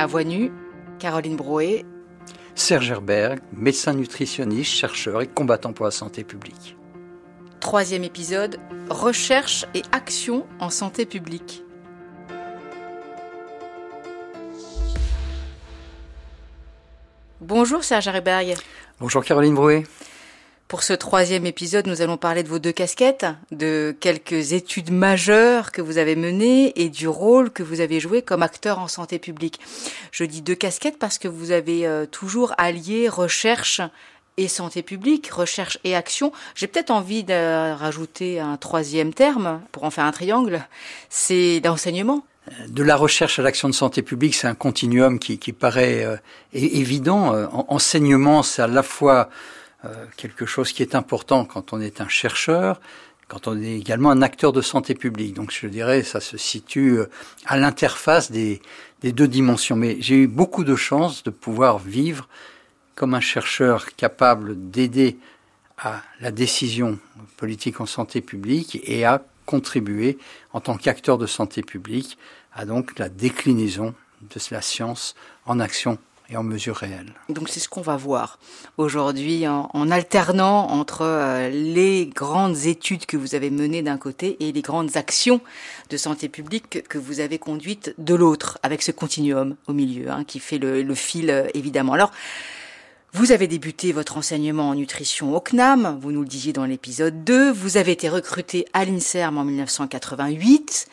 À voix nue, Caroline Brouet. Serge Herberg, médecin nutritionniste, chercheur et combattant pour la santé publique. Troisième épisode, recherche et action en santé publique. Bonjour Serge Herberg. Bonjour Caroline Brouet. Pour ce troisième épisode, nous allons parler de vos deux casquettes, de quelques études majeures que vous avez menées et du rôle que vous avez joué comme acteur en santé publique. Je dis deux casquettes parce que vous avez euh, toujours allié recherche et santé publique, recherche et action. J'ai peut-être envie de rajouter un troisième terme pour en faire un triangle, c'est l'enseignement. De la recherche à l'action de santé publique, c'est un continuum qui, paraît euh, évident. Euh, enseignement, c'est à la fois euh, quelque chose qui est important quand on est un chercheur, quand on est également un acteur de santé publique. Donc je dirais, ça se situe euh, à l'interface des, des, deux dimensions. Mais j'ai eu beaucoup de chance de pouvoir vivre comme un chercheur capable d'aider à la décision politique en santé publique et à contribuer en tant qu'acteur de santé publique à donc la déclinaison de la science en action et en mesure réelle. Donc c'est ce qu'on va voir aujourd'hui en, alternant entre euh, les grandes études que vous avez menées d'un côté et les grandes actions de santé publique que, vous avez conduites de l'autre, avec ce continuum au milieu hein, qui fait le, fil euh, évidemment. Alors vous avez débuté votre enseignement en nutrition au CNAM, vous nous le disiez dans l'épisode 2, vous avez été recruté à l'INSERM en 1988.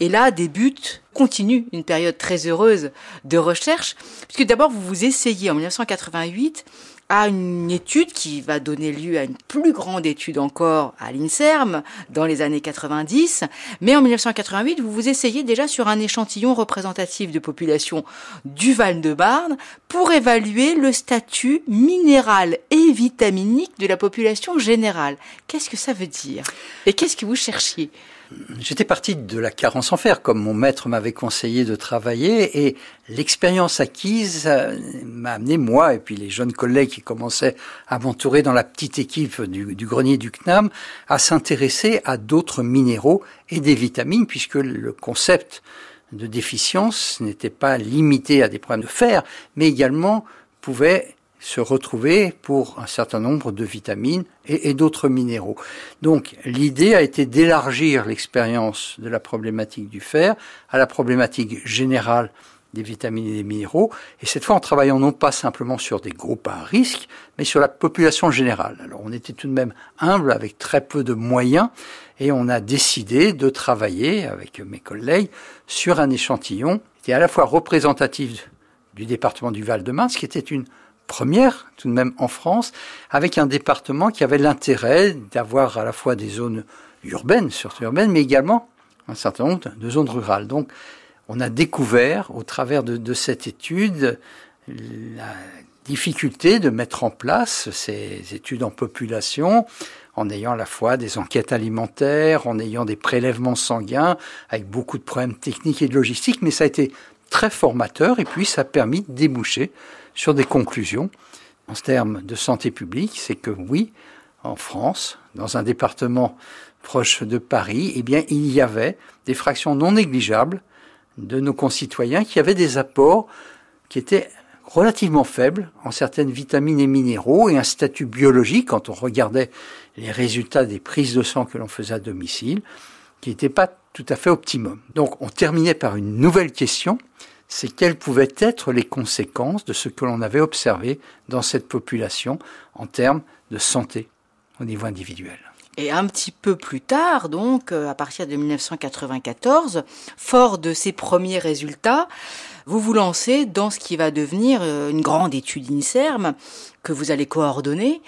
Et là débute, continue une période très heureuse de recherche, puisque d'abord vous vous essayez en 1988 à une étude qui va donner lieu à une plus grande étude encore à l'INSERM dans les années 90. Mais en 1988, vous vous essayez déjà sur un échantillon représentatif de population du Val-de-Marne pour évaluer le statut minéral et vitaminique de la population générale. Qu'est-ce que ça veut dire? Et qu'est-ce que vous cherchiez? J'étais parti de la carence en fer, comme mon maître m'avait conseillé de travailler, et l'expérience acquise euh, m'a amené, moi, et puis les jeunes collègues qui commençaient à m'entourer dans la petite équipe du, du grenier du CNAM, à s'intéresser à d'autres minéraux et des vitamines, puisque le concept de déficience n'était pas limité à des problèmes de fer, mais également pouvait se retrouver pour un certain nombre de vitamines et, d'autres minéraux. Donc l'idée a été d'élargir l'expérience de la problématique du fer à la problématique générale des vitamines et des minéraux, et cette fois en travaillant non pas simplement sur des groupes à risque, mais sur la population générale. Alors on était tout de même humble avec très peu de moyens, et on a décidé de travailler avec mes collègues sur un échantillon qui est à la fois représentatif du département du Val-de-Marne, ce qui était une première tout de même en France, avec un département qui avait l'intérêt d'avoir à la fois des zones urbaines, surtout urbaines, mais également un certain nombre de zones rurales. Donc on a découvert au travers de, cette étude la difficulté de mettre en place ces études en population en ayant à la fois des enquêtes alimentaires, en ayant des prélèvements sanguins, avec beaucoup de problèmes techniques et de logistique, mais ça a été très formateur et puis ça a permis de déboucher sur des conclusions en termes de santé publique, c'est que oui, en France, dans un département proche de Paris, eh bien, il y avait des fractions non négligeables de nos concitoyens qui avaient des apports qui étaient relativement faibles en certaines vitamines et minéraux et un statut biologique quand on regardait les résultats des prises de sang que l'on faisait à domicile qui n'était pas tout à fait optimum. Donc on terminait par une nouvelle question, c'est quelles pouvaient être les conséquences de ce que l'on avait observé dans cette population en termes de santé au niveau individuel. Et un petit peu plus tard, donc, euh, à partir de 1994, fort de ces premiers résultats, vous vous lancez dans ce qui va devenir euh, une grande étude INSERM que vous allez coordonner,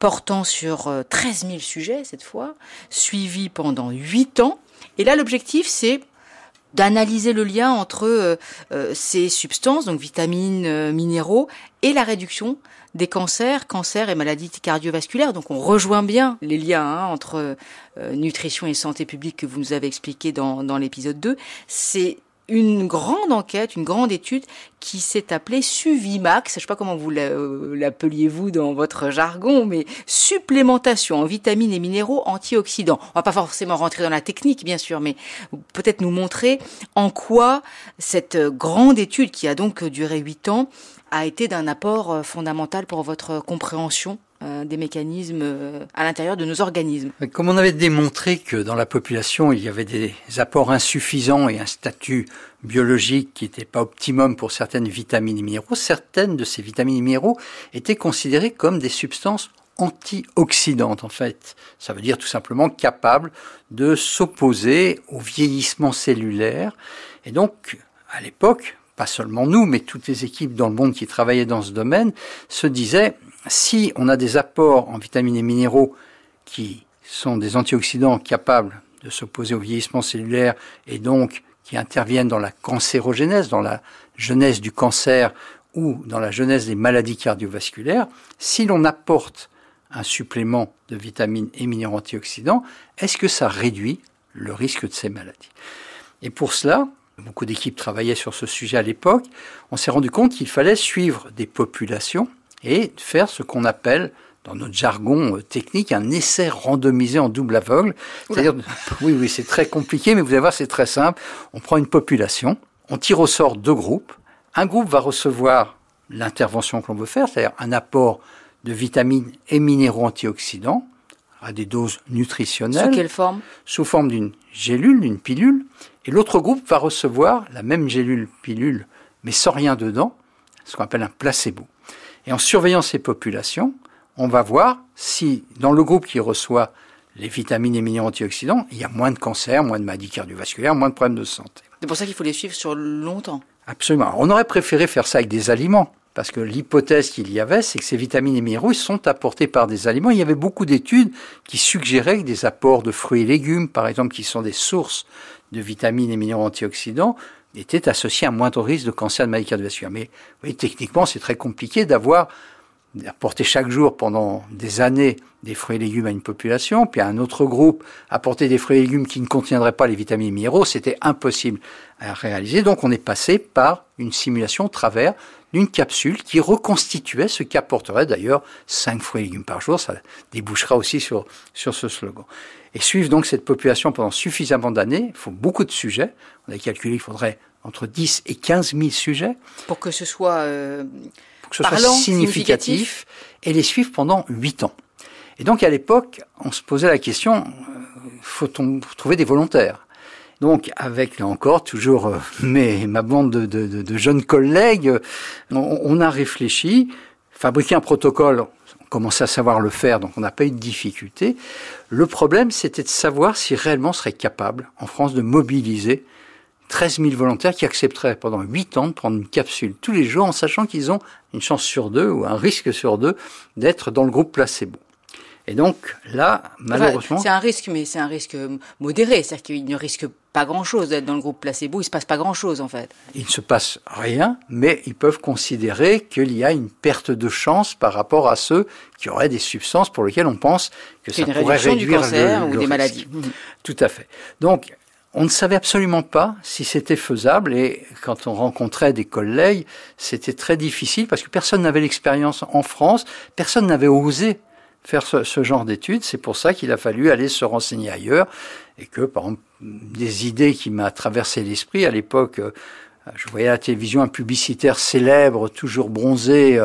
portant sur 13 euh, 000 sujets cette fois, suivi pendant 8 ans. Et là, l'objectif, c'est d'analyser le lien entre euh, euh, ces substances, donc vitamines, euh, minéraux, et la réduction des cancers, cancers et maladies cardiovasculaires. Donc on rejoint bien les liens hein, entre nutrition et santé publique que vous nous avez expliqué dans, dans l'épisode 2. C'est une grande enquête, une grande étude qui s'est appelée Suvimax. Je ne sais pas comment vous euh, l'appeliez-vous dans votre jargon, mais supplémentation en vitamines et minéraux antioxydants. On va pas forcément rentrer dans la technique, bien sûr, mais peut-être nous montrer en quoi cette grande étude, qui a donc duré huit ans, a été d'un apport euh, fondamental pour votre compréhension euh, des mécanismes euh, à l'intérieur de nos organismes. Comme on avait démontré que dans la population, il y avait des apports insuffisants et un statut biologique qui n'était pas optimum pour certaines vitamines et minéraux, certaines de ces vitamines et minéraux étaient considérées comme des substances antioxydantes en fait. Ça veut dire tout simplement capables de s'opposer au vieillissement cellulaire. Et donc, à l'époque, pas seulement nous, mais toutes les équipes dans le monde qui travaillaient dans ce domaine, se disaient si on a des apports en vitamines et minéraux qui sont des antioxydants capables de s'opposer au vieillissement cellulaire et donc qui interviennent dans la cancérogénèse, dans la genèse du cancer ou dans la genèse des maladies cardiovasculaires, si l'on apporte un supplément de vitamines et minéraux antioxydants, est-ce que ça réduit le risque de ces maladies? Et pour cela, beaucoup d'équipes travaillaient sur ce sujet à l'époque, on s'est rendu compte qu'il fallait suivre des populations et faire ce qu'on appelle dans notre jargon euh, technique, un essai randomisé en double aveugle. C'est-à-dire, oui, oui, c'est très compliqué, mais vous allez voir, c'est très simple. On prend une population, on tire au sort deux groupes. Un groupe va recevoir l'intervention qu'on veut faire, c'est-à-dire un apport de vitamines et minéraux antioxydants à des doses nutritionnelles. Sous quelle forme? Sous forme d'une gélule, d'une pilule. Et l'autre groupe va recevoir la même gélule, pilule, mais sans rien dedans, ce qu'on appelle un placebo. Et en surveillant ces populations, on va voir si dans le groupe qui reçoit les vitamines et minéraux antioxydants, il y a moins de cancer, moins de maladies cardiovasculaires, moins de problèmes de santé. C'est pour ça qu'il faut les suivre sur longtemps. Absolument. on aurait préféré faire ça avec des aliments, parce que l'hypothèse qu'il y avait, c'est que ces vitamines et minéraux sont apportés par des aliments. Il y avait beaucoup d'études qui suggéraient que des apports de fruits et légumes, par exemple, qui sont des sources de vitamines et minéraux antioxydants, était associé à un moindre risque de cancer de maladie cardiovasculaire. Mais techniquement, c'est très compliqué d'avoir apporter chaque jour pendant des années des fruits et légumes à une population, puis à un autre groupe apporter des fruits et légumes qui ne contiendraient pas les vitamines et minéraux, c'était impossible à réaliser. Donc on est passé par une simulation au travers d'une capsule qui reconstituait ce qu'apporterait d'ailleurs 5 fruits et légumes par jour. Ça débouchera aussi sur, sur ce slogan. Et suivre donc cette population pendant suffisamment d'années, il faut beaucoup de sujets. On a calculé qu'il faudrait entre 10 et 15 000 sujets. Pour que ce soit, euh, pour que ce soit significatif, et les suivre pendant 8 ans. Et donc à l'époque, on se posait la question, euh, faut-on trouver des volontaires? Donc, avec là encore toujours euh, mes, ma bande de, de, de jeunes collègues, on, on, a réfléchi, fabriqué un protocole commençait à savoir le faire, donc on n'a pas eu de difficulté. Le problème, c'était de savoir si réellement on serait capable, en France, de mobiliser 13 000 volontaires qui accepteraient pendant 8 ans de prendre une capsule tous les jours en sachant qu'ils ont une chance sur deux ou un risque sur deux d'être dans le groupe placebo. Et donc là, malheureusement, c'est un risque, mais c'est un risque modéré, c'est-à-dire qu'il ne risque pas grand-chose d'être dans le groupe placebo. Il se passe pas grand-chose en fait. Il ne se passe rien, mais ils peuvent considérer qu'il y a une perte de chance par rapport à ceux qui auraient des substances pour lesquelles on pense que ça pourrait réduire du cancer ou des maladies. Tout à fait. Donc on ne savait absolument pas si c'était faisable et quand on rencontrait des collègues, c'était très difficile parce que personne n'avait l'expérience en France, personne n'avait osé faire ce, genre d'études. C'est pour ça qu'il a fallu aller se renseigner ailleurs et que, par exemple, des idées qui m'a traversé l'esprit à l'époque, euh, je voyais à la télévision un publicitaire célèbre, toujours bronzé,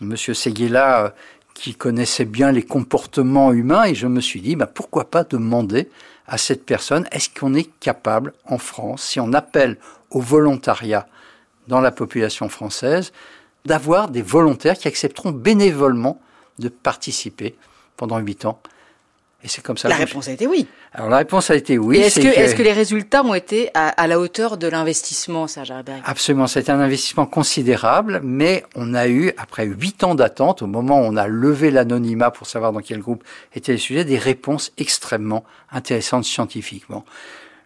Monsieur Seguela, euh, qui connaissait bien les comportements humains, et je me suis dit, bah, pourquoi pas demander à cette personne, est-ce qu'on est capable en France, si on appelle au volontariat dans la population française, d'avoir des volontaires qui accepteront bénévolement de participer pendant huit ans. Et c'est comme ça. La réponse a été oui. Alors la réponse a été oui. Est-ce que, est que, les résultats ont été à, la hauteur de l'investissement, Serge Herberg Absolument, c'était un investissement considérable, mais on a eu, après huit ans d'attente, au moment où on a levé l'anonymat pour savoir dans quel groupe étaient les sujets, des réponses extrêmement intéressantes scientifiquement.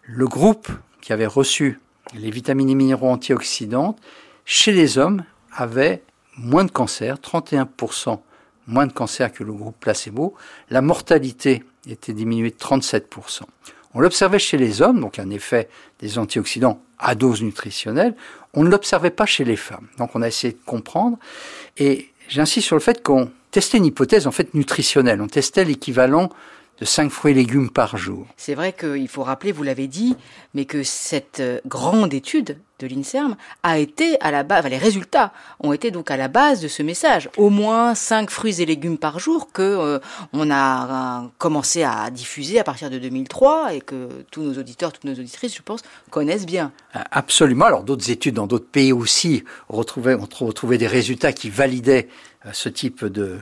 Le groupe qui avait reçu les vitamines et minéraux antioxydants, chez les hommes, avait moins de cancer, 31% moins de cancer que le groupe placebo. La mortalité était diminuée de 37%. On l'observait chez les hommes, donc un effet des antioxydants à dose nutritionnelle. On ne l'observait pas chez les femmes. Donc on a essayé de comprendre. Et j'insiste sur le fait qu'on testait une hypothèse en fait nutritionnelle. On testait l'équivalent de 5 fruits et légumes par jour. C'est vrai qu'il faut rappeler, vous l'avez dit, mais que cette euh, grande étude de l'INSERM a été à la base, les résultats ont été donc à la base de ce message. Au moins 5 fruits et légumes par jour que euh, on a euh, commencé à diffuser à partir de 2003 et que tous nos auditeurs, toutes nos auditrices, je pense, connaissent bien. Absolument. Alors d'autres études dans d'autres pays aussi retrouvaient, ont retrouvé des résultats qui validaient ce type de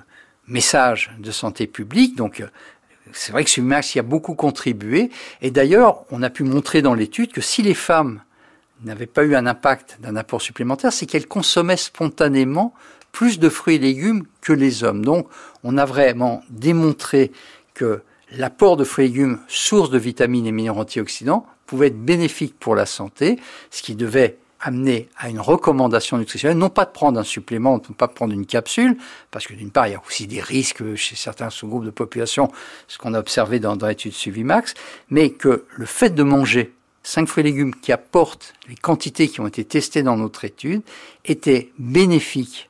message de santé publique. Donc c'est vrai que Sumax y a beaucoup contribué. Et d'ailleurs, on a pu montrer dans l'étude que si les femmes n'avaient pas eu un impact d'un apport supplémentaire, c'est qu'elles consommaient spontanément plus de fruits et légumes que les hommes. Donc, on a vraiment démontré que l'apport de fruits et légumes, source de vitamines et minéraux antioxydants, pouvait être bénéfique pour la santé, ce qui devait amener à une recommandation nutritionnelle, non pas de prendre un supplément, non pas de prendre une capsule, parce que d'une part, il y a aussi des risques chez certains sous-groupes de population, ce qu'on a observé dans, dans l'étude Suivimax, mais que le fait de manger 5 fruits et légumes qui apportent les quantités qui ont été testées dans notre étude était bénéfique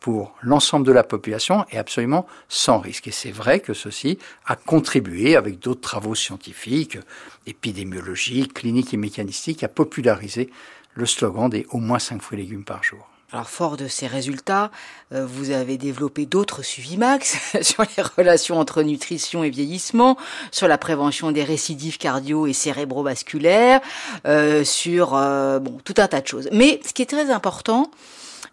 pour l'ensemble de la population et absolument sans risque. Et c'est vrai que ceci a contribué, avec d'autres travaux scientifiques, épidémiologiques, cliniques et mécanistiques, à populariser le slogan des au moins 5 fruits et légumes par jour. Alors fort de ces résultats, euh, vous avez développé d'autres suivis max sur les relations entre nutrition et vieillissement, sur la prévention des récidives cardio et cérébrovasculaires, euh, sur euh, bon tout un tas de choses. Mais ce qui est très important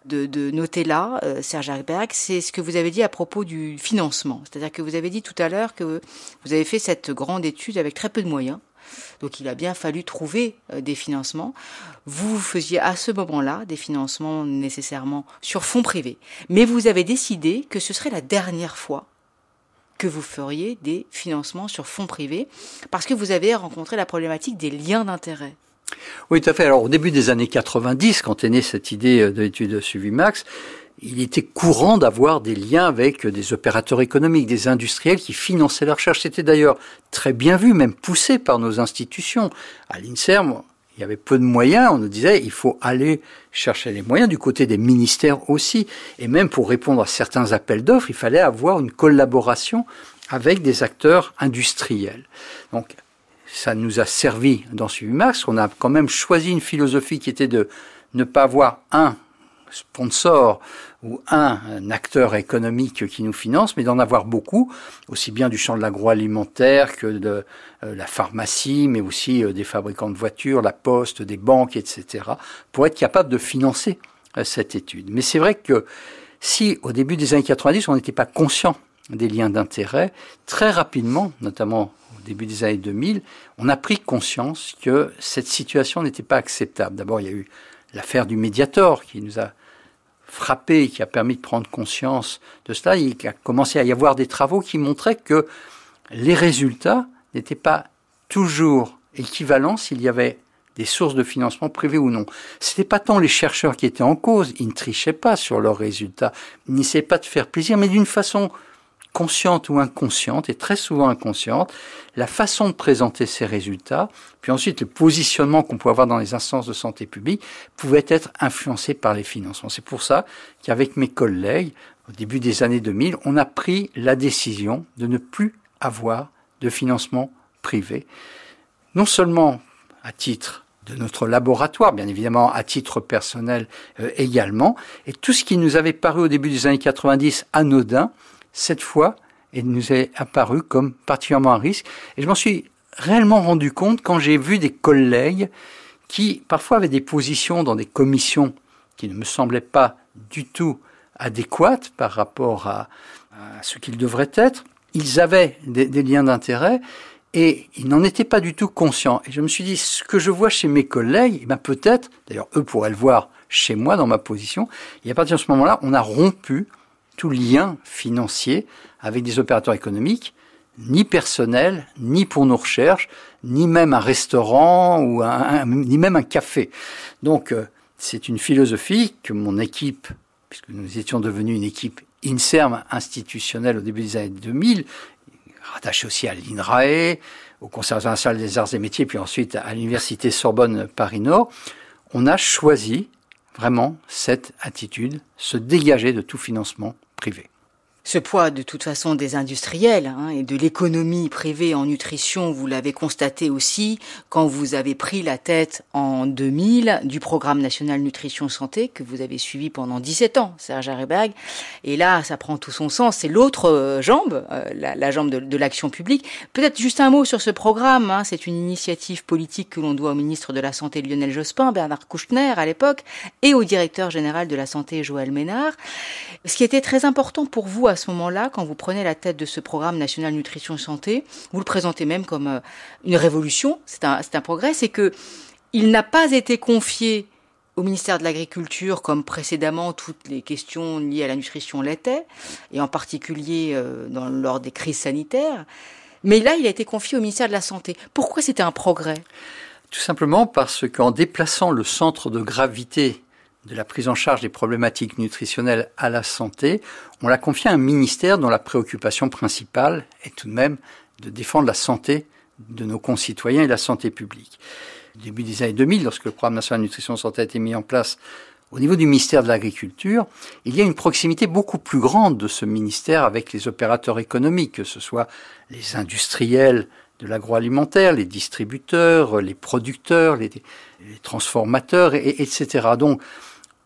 de, de noter là, Serge Berg, c'est ce que vous avez dit à propos du financement. C'est-à-dire que vous avez dit tout à l'heure que vous avez fait cette grande étude avec très peu de moyens. Donc il a bien fallu trouver euh, des financements. Vous faisiez à ce moment-là des financements nécessairement sur fonds privés. Mais vous avez décidé que ce serait la dernière fois que vous feriez des financements sur fonds privés parce que vous avez rencontré la problématique des liens d'intérêt. Oui, tout à fait. Alors, au début des années 90, quand est née cette idée euh, de l'étude de suivi max, il était courant d'avoir des liens avec des opérateurs économiques, des industriels qui finançaient la recherche. C'était d'ailleurs très bien vu, même poussé par nos institutions. À l'INSERM, il y avait peu de moyens. On nous disait il faut aller chercher les moyens du côté des ministères aussi. Et même pour répondre à certains appels d'offres, il fallait avoir une collaboration avec des acteurs industriels. Donc, ça nous a servi dans Suivimax. On a quand même choisi une philosophie qui était de ne pas avoir un sponsor ou un, acteur économique qui nous finance, mais d'en avoir beaucoup, aussi bien du champ de l'agroalimentaire que de euh, la pharmacie, mais aussi euh, des fabricants de voitures, la poste, des banques, etc., pour être capable de financer euh, cette étude. Mais c'est vrai que si au début des années 90, on n'était pas conscient des liens d'intérêt, très rapidement, notamment au début des années 2000, on a pris conscience que cette situation n'était pas acceptable. D'abord, il y a eu l'affaire du Mediator qui nous a frappé, qui a permis de prendre conscience de cela. Il a commencé à y avoir des travaux qui montraient que les résultats n'étaient pas toujours équivalents s'il y avait des sources de financement privées ou non. Ce n'était pas tant les chercheurs qui étaient en cause, ils ne trichaient pas sur leurs résultats, ils n'essayaient pas de faire plaisir, mais d'une façon consciente ou inconsciente, et très souvent inconsciente, la façon de présenter ces résultats, puis ensuite le positionnement qu'on pouvait avoir dans les instances de santé publique, pouvait être influencé par les financements. C'est pour ça qu'avec mes collègues, au début des années 2000, on a pris la décision de ne plus avoir de financement privé, non seulement à titre de notre laboratoire, bien évidemment à titre personnel euh, également, et tout ce qui nous avait paru au début des années 90 anodin, cette fois, il nous est apparu comme particulièrement un risque. Et je m'en suis réellement rendu compte quand j'ai vu des collègues qui parfois avaient des positions dans des commissions qui ne me semblaient pas du tout adéquates par rapport à, ce qu'ils devraient être. Ils avaient des, liens d'intérêt et ils n'en étaient pas du tout conscients. Et je me suis dit, ce que je vois chez mes collègues, eh ben peut-être, d'ailleurs eux pourraient le voir chez moi dans ma position, et à partir de ce moment-là, on a rompu tout lien financier avec des opérateurs économiques, ni personnel, ni pour nos recherches, ni même un restaurant ou un, ni même un café. Donc euh, c'est une philosophie que mon équipe, puisque nous étions devenus une équipe INSERM institutionnelle au début des années 2000, rattaché aussi à l'INRAE, au Conservatoire national des arts et métiers, puis ensuite à l'Université Sorbonne Paris-Nord, on a choisi vraiment cette attitude, se dégager de tout financement privé ce poids de toute façon des industriels hein, et de l'économie privée en nutrition, vous l'avez constaté aussi quand vous avez pris la tête en 2000 du programme national nutrition santé que vous avez suivi pendant 17 ans, Serge Areberg. Et là, ça prend tout son sens. C'est l'autre euh, jambe, euh, la, jambe de, l'action publique. Peut-être juste un mot sur ce programme. Hein. C'est une initiative politique que l'on doit au ministre de la Santé Lionel Jospin, Bernard Kouchner à l'époque, et au directeur général de la Santé Joël Ménard. Ce qui était très important pour vous à ce moment-là, quand vous prenez la tête de ce programme national nutrition santé, vous le présentez même comme euh, une révolution, c'est un, progrès, c'est que il n'a pas été confié au ministère de l'Agriculture, comme précédemment toutes les questions liées à la nutrition l'étaient, et en particulier euh, lors des crises sanitaires. Mais là, il a été confié au ministère de la Santé. Pourquoi c'était un progrès? Tout simplement parce qu'en déplaçant le centre de gravité de la prise en charge des problématiques nutritionnelles à la santé, on l'a confié à un ministère dont la préoccupation principale est tout de même de défendre la santé de nos concitoyens et la santé publique. Au début des années 2000, lorsque le programme national de nutrition santé a été mis en place au niveau du ministère de l'Agriculture, il y a une proximité beaucoup plus grande de ce ministère avec les opérateurs économiques, que ce soit les industriels de l'agroalimentaire, les distributeurs, les producteurs, les, transformateurs, et, etc. Donc,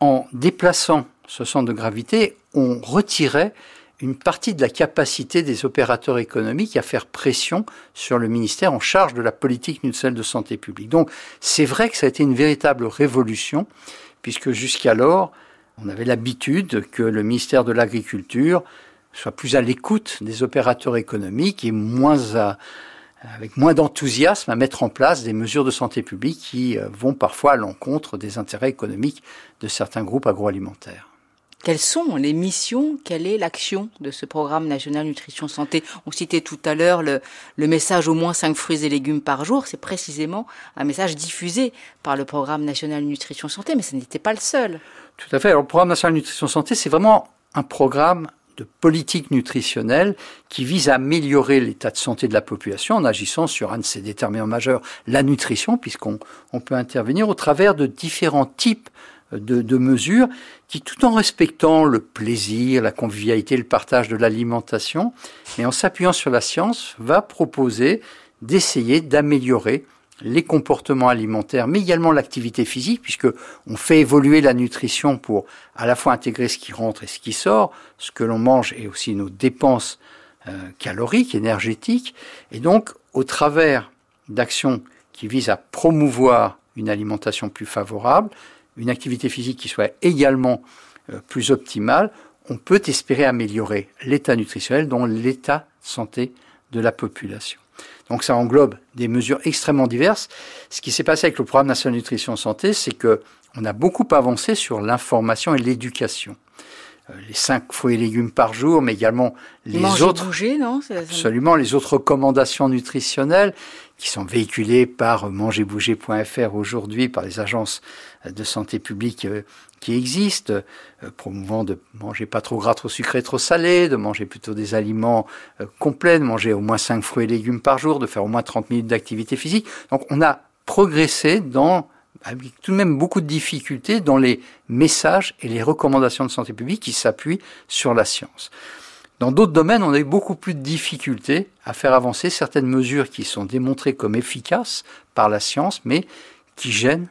en déplaçant ce centre de gravité, on retirait une partie de la capacité des opérateurs économiques à faire pression sur le ministère en charge de la politique nutritionnelle de santé publique. Donc c'est vrai que ça a été une véritable révolution, puisque jusqu'alors, on avait l'habitude que le ministère de l'Agriculture soit plus à l'écoute des opérateurs économiques et moins à, avec moins d'enthousiasme à mettre en place des mesures de santé publique qui euh, vont parfois à l'encontre des intérêts économiques de certains groupes agroalimentaires. Quelles sont les missions? Quelle est l'action de ce programme national nutrition santé? On citait tout à l'heure le, le, message au moins 5 fruits et légumes par jour. C'est précisément un message diffusé par le programme national nutrition santé, mais ce n'était pas le seul. Tout à fait. Alors, le programme national nutrition santé, c'est vraiment un programme de politique nutritionnelle qui vise à améliorer l'état de santé de la population en agissant sur un de ses déterminants majeurs, la nutrition, puisqu'on on peut intervenir au travers de différents types de, de, mesures qui, tout en respectant le plaisir, la convivialité, le partage de l'alimentation, et en s'appuyant sur la science, va proposer d'essayer d'améliorer les comportements alimentaires, mais également l'activité physique, puisque on fait évoluer la nutrition pour à la fois intégrer ce qui rentre et ce qui sort, ce que l'on mange et aussi nos dépenses euh, caloriques, énergétiques, et donc au travers d'actions qui visent à promouvoir une alimentation plus favorable, une activité physique qui soit également euh, plus optimale, on peut espérer améliorer l'état nutritionnel, dont l'état santé de la population. Donc ça englobe des mesures extrêmement diverses. Ce qui s'est passé avec le programme national nutrition santé, c'est que on a beaucoup avancé sur l'information et l'éducation. Euh, les cinq fruits et légumes par jour, mais également les autres. Bouger, non Absolument, les autres recommandations nutritionnelles qui sont véhiculées par mangerbouger.fr aujourd'hui par les agences de santé publique euh, qui existent, euh, promouvant de manger pas trop gras, trop sucré, trop salé, de manger plutôt des aliments complets, de manger au moins 5 fruits et légumes par jour, de faire au moins 30 minutes d'activité physique. Donc on a progressé dans avec tout de même beaucoup de difficultés dans les messages et les recommandations de santé publique qui s'appuient sur la science. Dans d'autres domaines, on a eu beaucoup plus de difficultés à faire avancer certaines mesures qui sont démontrées comme efficaces par la science, mais qui gênent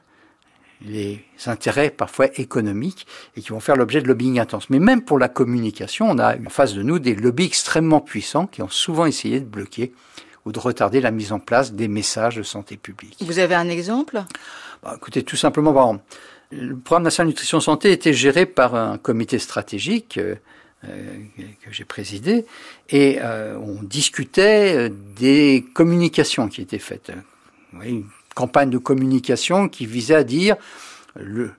les intérêts parfois économiques et qui vont faire l'objet de lobbying intense. Mais même pour la communication, on a en face de nous des lobbies extrêmement puissants qui ont souvent essayé de bloquer ou de retarder la mise en place des messages de santé publique. Vous avez un exemple? Bah, Écoutez, tout simplement, le programme national nutrition santé était géré par un comité stratégique euh, euh, que j'ai présidé et euh, on discutait des communications qui étaient faites. une campagne de communication qui visait à dire le,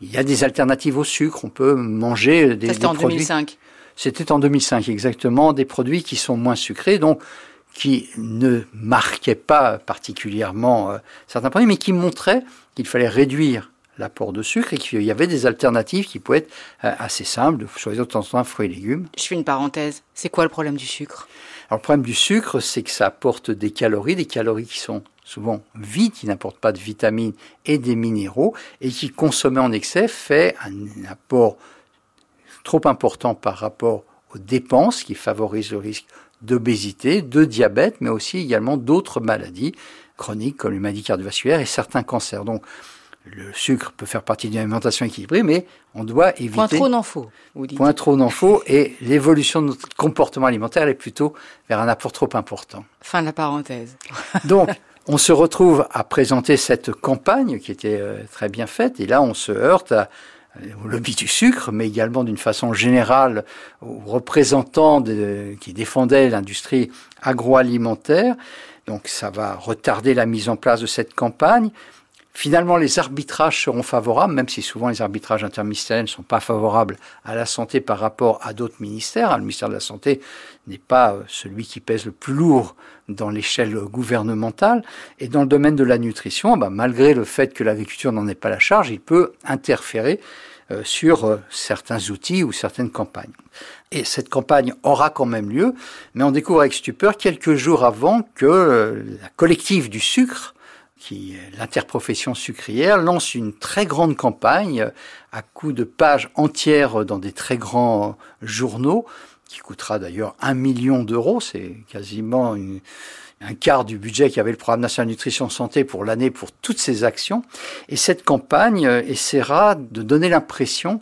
il y a des alternatives au sucre, on peut manger des, C'était en 2005. C'était en 2005 exactement, des produits qui sont moins sucrés. Donc qui ne marquait pas particulièrement euh, certains produits, mais qui montrait qu'il fallait réduire l'apport de sucre et qu'il y avait des alternatives qui pouvaient être euh, assez simples, de choisir de temps en temps fruits et légumes. Je fais une parenthèse. C'est quoi le problème du sucre? Alors le problème du sucre, c'est que ça apporte des calories, des calories qui sont souvent vides, qui n'apportent pas de vitamines et des minéraux, et qui, consommés en excès, fait un apport trop important par rapport aux dépenses, qui favorise le risque d'obésité, de diabète, mais aussi également d'autres maladies chroniques comme les maladies cardiovasculaires et certains cancers. Donc, le sucre peut faire partie d'une alimentation équilibrée, mais on doit éviter. Point trop n'en faut. Vous dites. Point trop n'en faut, et l'évolution de notre comportement alimentaire est plutôt vers un apport trop important. Fin de la parenthèse. Donc, on se retrouve à présenter cette campagne qui était euh, très bien faite, et là, on se heurte à, au lobby du sucre, mais également d'une façon générale aux représentants qui défendaient l'industrie agroalimentaire. Donc ça va retarder la mise en place de cette campagne. Finalement, les arbitrages seront favorables, même si souvent les arbitrages interministériels ne sont pas favorables à la santé par rapport à d'autres ministères. Le ministère de la Santé n'est pas euh, celui qui pèse le plus lourd dans l'échelle gouvernementale. Et dans le domaine de la nutrition, bah, malgré le fait que l'agriculture n'en ait pas la charge, il peut interférer euh, sur euh, certains outils ou certaines campagnes. Et cette campagne aura quand même lieu, mais on découvre avec stupeur quelques jours avant que la collective du sucre qui l'interprofession sucrière, lance une très grande campagne à coups de pages entières dans des très grands journaux, qui coûtera d'ailleurs un million d'euros, c'est quasiment un quart du budget qu'avait le programme national nutrition santé pour l'année pour toutes ces actions. Et cette campagne essaiera de donner l'impression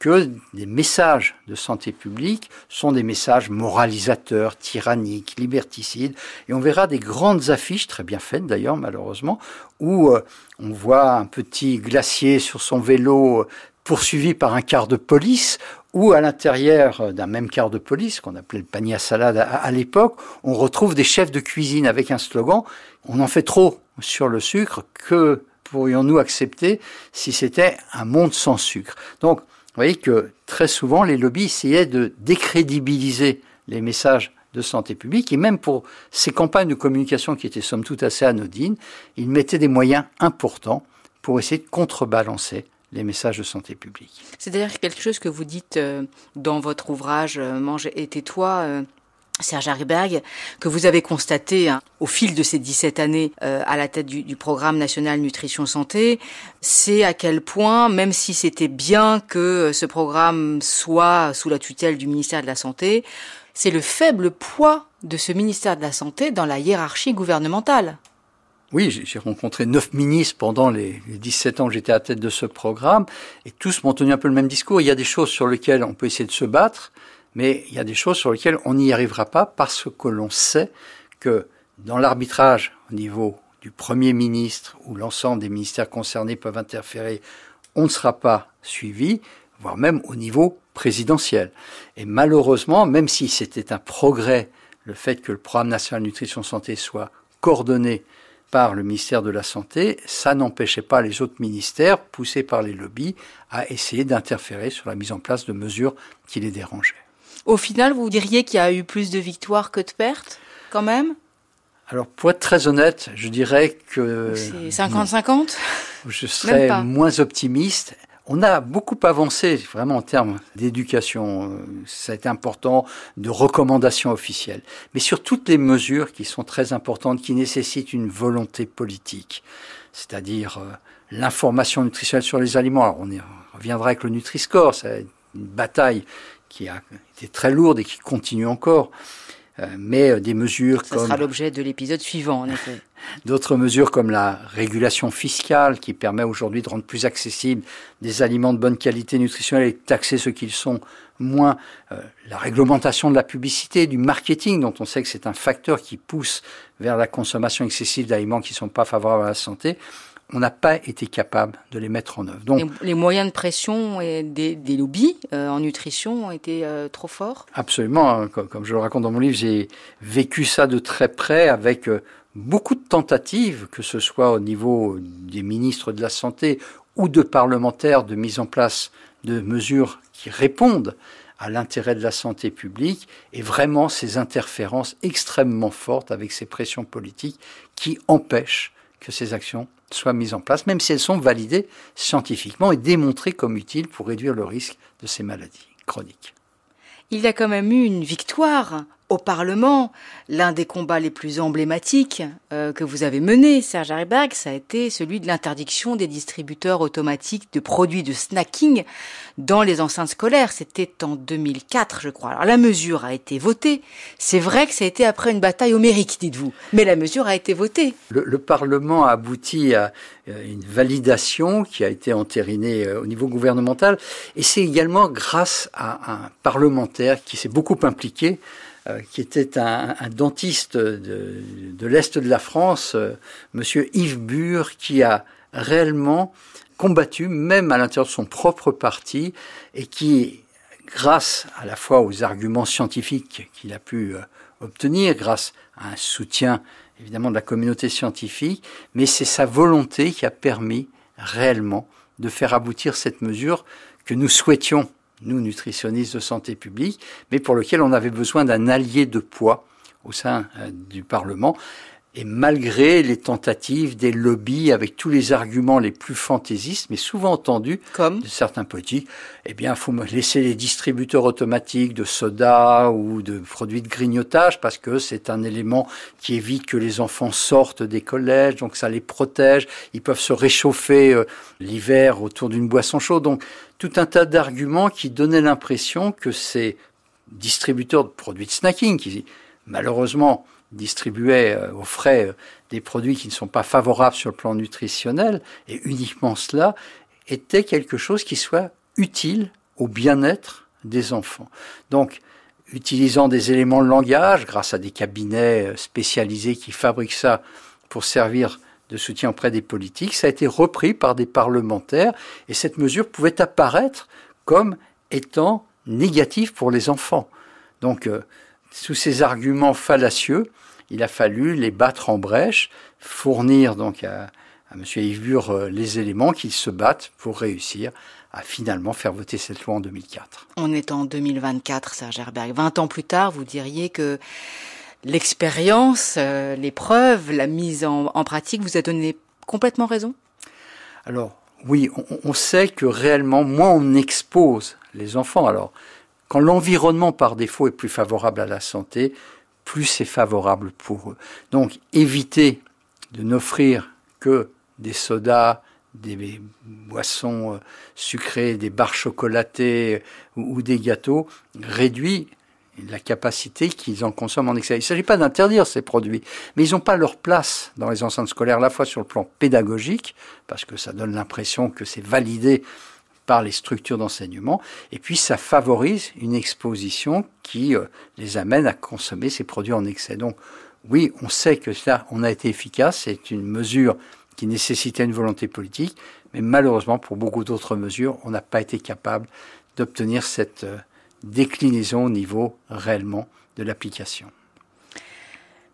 que des messages de santé publique sont des messages moralisateurs, tyranniques, liberticides. Et on verra des grandes affiches, très bien faites d'ailleurs malheureusement, où euh, on voit un petit glacier sur son vélo poursuivi par un quart de police, ou à l'intérieur d'un même quart de police, qu'on appelait le panier à salade à, l'époque, on retrouve des chefs de cuisine avec un slogan, on en fait trop sur le sucre, que pourrions-nous accepter si c'était un monde sans sucre? Donc, vous voyez que très souvent, les lobbies essayaient de décrédibiliser les messages de santé publique, et même pour ces campagnes de communication qui étaient somme toute assez anodines, ils mettaient des moyens importants pour essayer de contrebalancer les messages de santé publique. C'est d'ailleurs quelque chose que vous dites euh, dans votre ouvrage euh, Mange et tais-toi, euh, Serge Hariberg, que vous avez constaté hein, au fil de ces 17 années euh, à la tête du, du, programme national nutrition santé, c'est à quel point, même si c'était bien que ce programme soit sous la tutelle du ministère de la Santé, c'est le faible poids de ce ministère de la Santé dans la hiérarchie gouvernementale. Oui, j'ai rencontré neuf ministres pendant les, les 17 ans que j'étais à la tête de ce programme, et tous m'ont tenu un peu le même discours. Il y a des choses sur lesquelles on peut essayer de se battre, mais il y a des choses sur lesquelles on n'y arrivera pas parce que l'on sait que dans l'arbitrage au niveau du Premier ministre ou l'ensemble des ministères concernés peuvent interférer, on ne sera pas suivi, voire même au niveau présidentiel. Et malheureusement, même si c'était un progrès, le fait que le programme national nutrition santé soit coordonné par le ministère de la Santé, ça n'empêchait pas les autres ministères, poussés par les lobbies, à essayer d'interférer sur la mise en place de mesures qui les dérangeaient. Au final, vous diriez qu'il y a eu plus de victoires que de pertes, quand même? Alors, pour être très honnête, je dirais que... C'est 50-50 Je serais moins optimiste. On a beaucoup avancé, vraiment en termes d'éducation. Ça a été important, de recommandations officielles. Mais sur toutes les mesures qui sont très importantes, qui nécessitent une volonté politique, c'est-à-dire euh, l'information nutritionnelle sur les aliments. Alors, on, y reviendra avec le Nutri-Score, c'est une bataille qui a été très lourde et qui continue encore. Euh, mais euh, des mesures Ça sera l'objet de l'épisode suivant, en effet. D'autres mesures comme la régulation fiscale qui permet aujourd'hui de rendre plus accessibles des aliments de bonne qualité nutritionnelle et de taxer ceux qui le sont moins. Euh, la réglementation de la publicité, du marketing dont on sait que c'est un facteur qui pousse vers la consommation excessive d'aliments qui ne sont pas favorables à la santé on n'a pas été capable de les mettre en œuvre. Donc, les, moyens de pression et des, lobbies euh, en nutrition ont été euh, trop forts Absolument. Comme, je le raconte dans mon livre, j'ai vécu ça de très près avec euh, beaucoup de tentatives, que ce soit au niveau des ministres de la Santé ou de parlementaires, de mise en place de mesures qui répondent à l'intérêt de la santé publique et vraiment ces interférences extrêmement fortes avec ces pressions politiques qui empêchent que ces actions soient mises en place, même si elles sont validées scientifiquement et démontrées comme utiles pour réduire le risque de ces maladies chroniques. Il y a quand même eu une victoire au Parlement, l'un des combats les plus emblématiques euh, que vous avez menés, Serge Hariberg, ça a été celui de l'interdiction des distributeurs automatiques de produits de snacking dans les enceintes scolaires. C'était en 2004, je crois. Alors la mesure a été votée. C'est vrai que ça a été après une bataille homérique, dites-vous, mais la mesure a été votée. Le, le Parlement a abouti à euh, une validation qui a été entérinée euh, au niveau gouvernemental, et c'est également grâce à un parlementaire qui s'est beaucoup impliqué qui était un, dentiste de, l'Est de la France. Euh, Monsieur Yves Bure, qui a réellement combattu, même à l'intérieur de son propre parti, et qui, grâce à la fois aux arguments scientifiques qu'il a pu euh, obtenir, grâce à un soutien évidemment de la communauté scientifique, mais c'est sa volonté qui a permis réellement de faire aboutir cette mesure que nous souhaitions nous nutritionnistes de santé publique, mais pour lequel on avait besoin d'un allié de poids au sein euh, du Parlement. Et malgré les tentatives des lobbies avec tous les arguments les plus fantaisistes, mais souvent entendus Comme de certains politiques, eh bien, il faut me laisser les distributeurs automatiques de soda ou de produits de grignotage parce que c'est un élément qui évite que les enfants sortent des collèges, donc ça les protège. Ils peuvent se réchauffer euh, l'hiver autour d'une boisson chaude. Donc, tout un tas d'arguments qui donnaient l'impression que ces distributeurs de produits de snacking, qui malheureusement distribuait euh, aux frais euh, des produits qui ne sont pas favorables sur le plan nutritionnel, et uniquement cela, était quelque chose qui soit utile au bien-être des enfants. Donc, utilisant des éléments de langage, grâce à des cabinets euh, spécialisés qui fabriquent ça pour servir de soutien auprès des politiques, ça a été repris par des parlementaires, et cette mesure pouvait apparaître comme étant négative pour les enfants. Donc, sous ces arguments fallacieux, il a fallu les battre en brèche, fournir donc à, à M. Yves euh, les éléments qu'ils se battent pour réussir à finalement faire voter cette loi en 2004. On est en 2024, Serge Herberg. 20 ans plus tard, vous diriez que l'expérience, euh, l'épreuve, la mise en, pratique vous a donné complètement raison? Alors, oui, on, on, sait que réellement, moins on expose les enfants. Alors, quand l'environnement par défaut est plus favorable à la santé, plus c'est favorable pour eux. Donc éviter de n'offrir que des sodas, des boissons euh, sucrées, des barres chocolatées euh, ou, des gâteaux réduit la capacité qu'ils en consomment en excès. Il ne s'agit pas d'interdire ces produits, mais ils n'ont pas leur place dans les enceintes scolaires, à la fois sur le plan pédagogique, parce que ça donne l'impression que c'est validé par les structures d'enseignement, et puis ça favorise une exposition qui euh, les amène à consommer ces produits en excès. Donc oui, on sait que ça, on a été efficace, c'est une mesure qui nécessitait une volonté politique, mais malheureusement, pour beaucoup d'autres mesures, on n'a pas été capable d'obtenir cette euh, déclinaison au niveau réellement de l'application.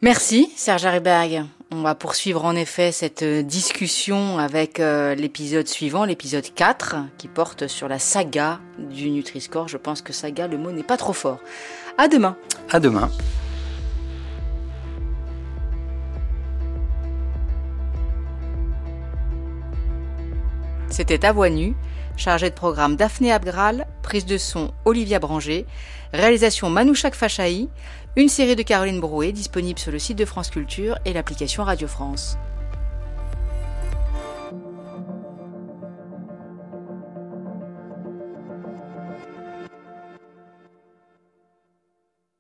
Merci Serge Hariberg. On va poursuivre en effet cette euh, discussion avec euh, l'épisode suivant, l'épisode 4, qui porte sur la saga du Nutri-Score. Je pense que saga, le mot n'est pas trop fort. À demain. À demain. C'était à voix nue, chargé de programme Daphné Abgral, prise de son Olivia Branger, réalisation Manouchak Fachaï, une série de Caroline Brouet disponible sur le site de France Culture et l'application Radio France.